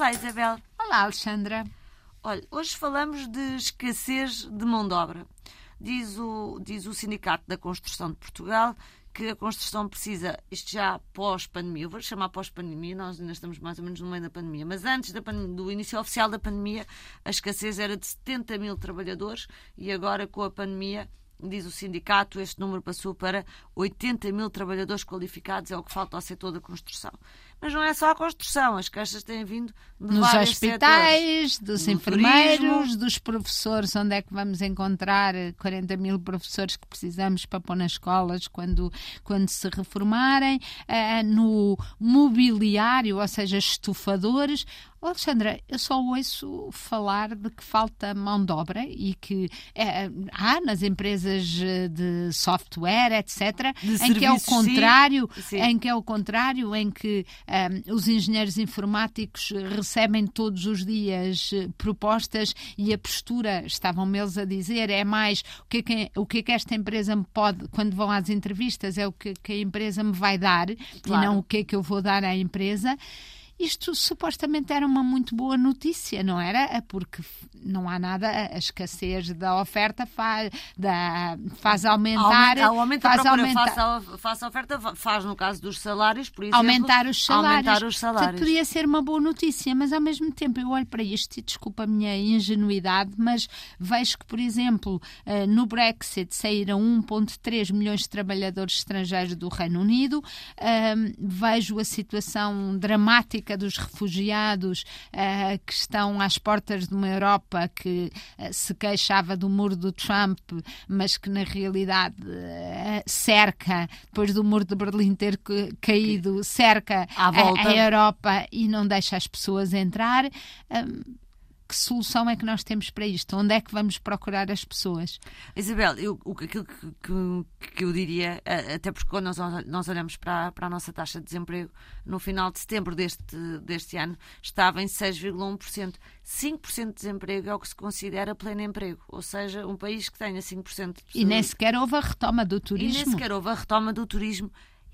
Olá, Isabel. Olá, Alexandra. Olha, hoje falamos de escassez de mão de obra. Diz o, diz o Sindicato da Construção de Portugal que a construção precisa, isto já pós-pandemia, vou chamar pós-pandemia, nós ainda estamos mais ou menos no meio da pandemia, mas antes da pandemia, do início oficial da pandemia, a escassez era de 70 mil trabalhadores e agora com a pandemia diz o sindicato, este número passou para 80 mil trabalhadores qualificados, é o que falta ao setor da construção. Mas não é só a construção, as queixas têm vindo de Nos hospitais, setores. dos No enfermeiros, turismo. dos professores, onde é que vamos encontrar 40 mil professores que precisamos para pôr nas escolas quando, quando se reformarem, Ah, no mobiliário, ou seja, estufadores. Alexandra, eu só ouço falar de que falta mão de obra e que eh, há nas empresas eh, de software, etc., De em que é o serviços, sim. contrário, Sim. em que é o contrário, em que ahm, os engenheiros informáticos recebem todos os dias eh, propostas e a postura, estavam eles a dizer, é mais o que é que, o que, é que esta empresa me pode, quando vão às entrevistas, é o que, que a empresa me vai dar Claro. e não o que é que eu vou dar à empresa. Isto supostamente era uma muito boa notícia, não era? É Porque não há nada, a escassez da oferta faz, da, faz aumentar. Aumenta, aumenta a faz procura face à, face à oferta, fa- faz no caso dos salários, por exemplo. aumentar os salários. Aumentar os Portanto, salários. podia ser uma boa notícia, mas ao mesmo tempo eu olho para isto e desculpa a minha ingenuidade, mas vejo que, por exemplo, eh, no Brexit saíram 1,3 milhões de trabalhadores estrangeiros do Reino Unido, vejo a situação dramática dos refugiados eh, que estão às portas de uma Europa que eh, se queixava do muro do Trump, mas que na realidade eh, cerca, depois do muro de Berlim ter ca- caído, cerca À a, a Europa e não deixa as pessoas entrar. Hum, que solução é que nós temos para isto? Onde é que vamos procurar as pessoas? Isabel, eu, aquilo que, que, que eu diria, até porque quando nós, nós olhamos para, a- para a nossa taxa de desemprego, no final de setembro deste, deste ano, estava em 6,1%. 5% de desemprego é o que se considera pleno emprego, ou seja, um país que tenha 5% de pessoas. E nem sequer houve a retoma do E nem turismo. sequer houve a retoma do turismo.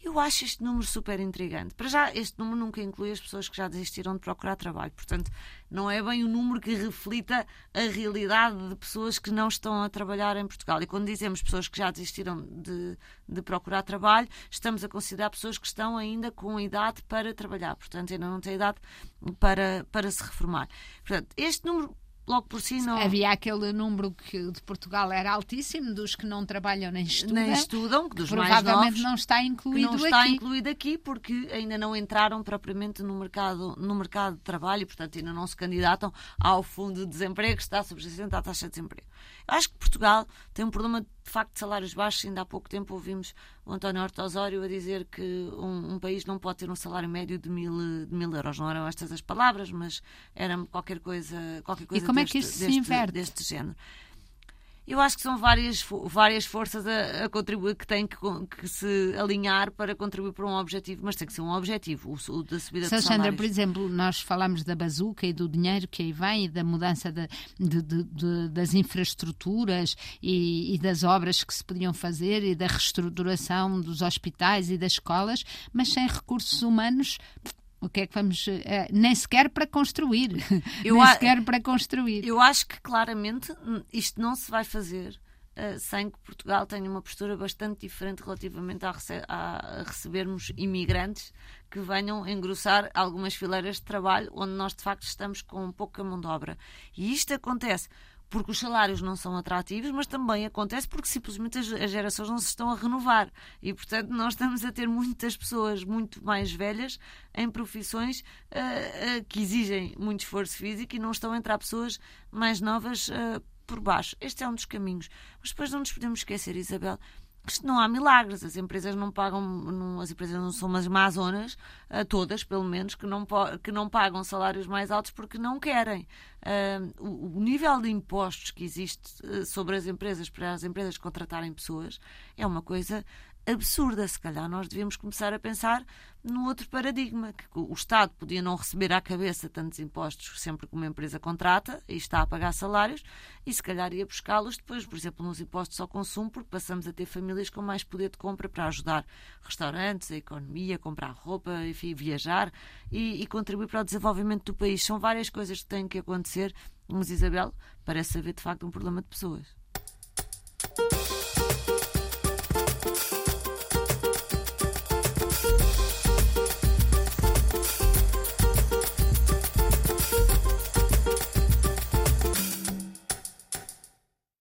Eu acho este número super intrigante. Para já, este número nunca inclui as pessoas que já desistiram de procurar trabalho. Portanto, não é bem o número que reflita a realidade de pessoas que não estão a trabalhar em Portugal. E quando dizemos pessoas que já desistiram de, de procurar trabalho, estamos a considerar pessoas que estão ainda com idade para trabalhar. Portanto, ainda não têm idade para, para se reformar. Portanto, este número, logo por si, não. Havia aquele número que de Portugal era altíssimo, dos que não trabalham nem estudam, nem estudam, que dos mais provavelmente novos, não está que incluído não está aqui. incluído aqui porque ainda não entraram propriamente no mercado, no mercado de trabalho e, portanto, ainda não se candidatam ao fundo de desemprego que está subjacente à taxa de desemprego. Eu acho que Portugal tem um problema de facto de salários baixos. Ainda há pouco tempo ouvimos o António Horta Osório a dizer que um, um país não pode ter um salário médio de mil, de mil euros. Não eram estas as palavras, mas era qualquer coisa, qualquer coisa como é deste, que isto se deste- inverte? deste género. Eu acho que são várias, várias forças a, a contribuir que têm que, que se alinhar para contribuir para um objetivo, mas tem que ser um objetivo, o, o da subida de Sra. Sandra, salários. por exemplo, nós falamos da bazuca e do dinheiro que aí vem e da mudança de- de- de- de- das infraestruturas e, e das obras que se podiam fazer e da reestruturação dos hospitais e das escolas, mas sem recursos humanos. O que é que vamos. eh, nem sequer para construir. Eu nem sequer para construir. Eu acho que claramente isto não se vai fazer eh, sem que Portugal tenha uma postura bastante diferente relativamente a, rece- a recebermos imigrantes que venham engrossar algumas fileiras de trabalho onde nós de facto estamos com pouca mão de obra. E isto acontece porque os salários não são atrativos, mas também acontece porque simplesmente as, as gerações não se estão a renovar. E, portanto, nós estamos a ter muitas pessoas muito mais velhas em profissões ah, ah, que exigem muito esforço físico e não estão a entrar pessoas mais novas ah, por baixo. Este é um dos caminhos. Mas depois não nos podemos esquecer, Isabel, que não há milagres. As empresas não pagam, não- as empresas não são umas mazonas, ah, todas pelo menos, que não, que não pagam salários mais altos porque não querem. O, nível de impostos que existe ah, sobre as empresas para as empresas contratarem pessoas é uma coisa absurda. Se calhar nós devíamos começar a pensar num outro paradigma, que o Estado podia não receber à cabeça tantos impostos sempre que uma empresa contrata e está a pagar salários, e se calhar ia buscá-los depois, por exemplo, nos impostos ao consumo, porque passamos a ter famílias com mais poder de compra para ajudar restaurantes, a economia, comprar roupa, enfim, viajar e, e contribuir para o desenvolvimento do país. São várias coisas que têm que acontecer, mas Isabel parece haver de facto um problema de pessoas.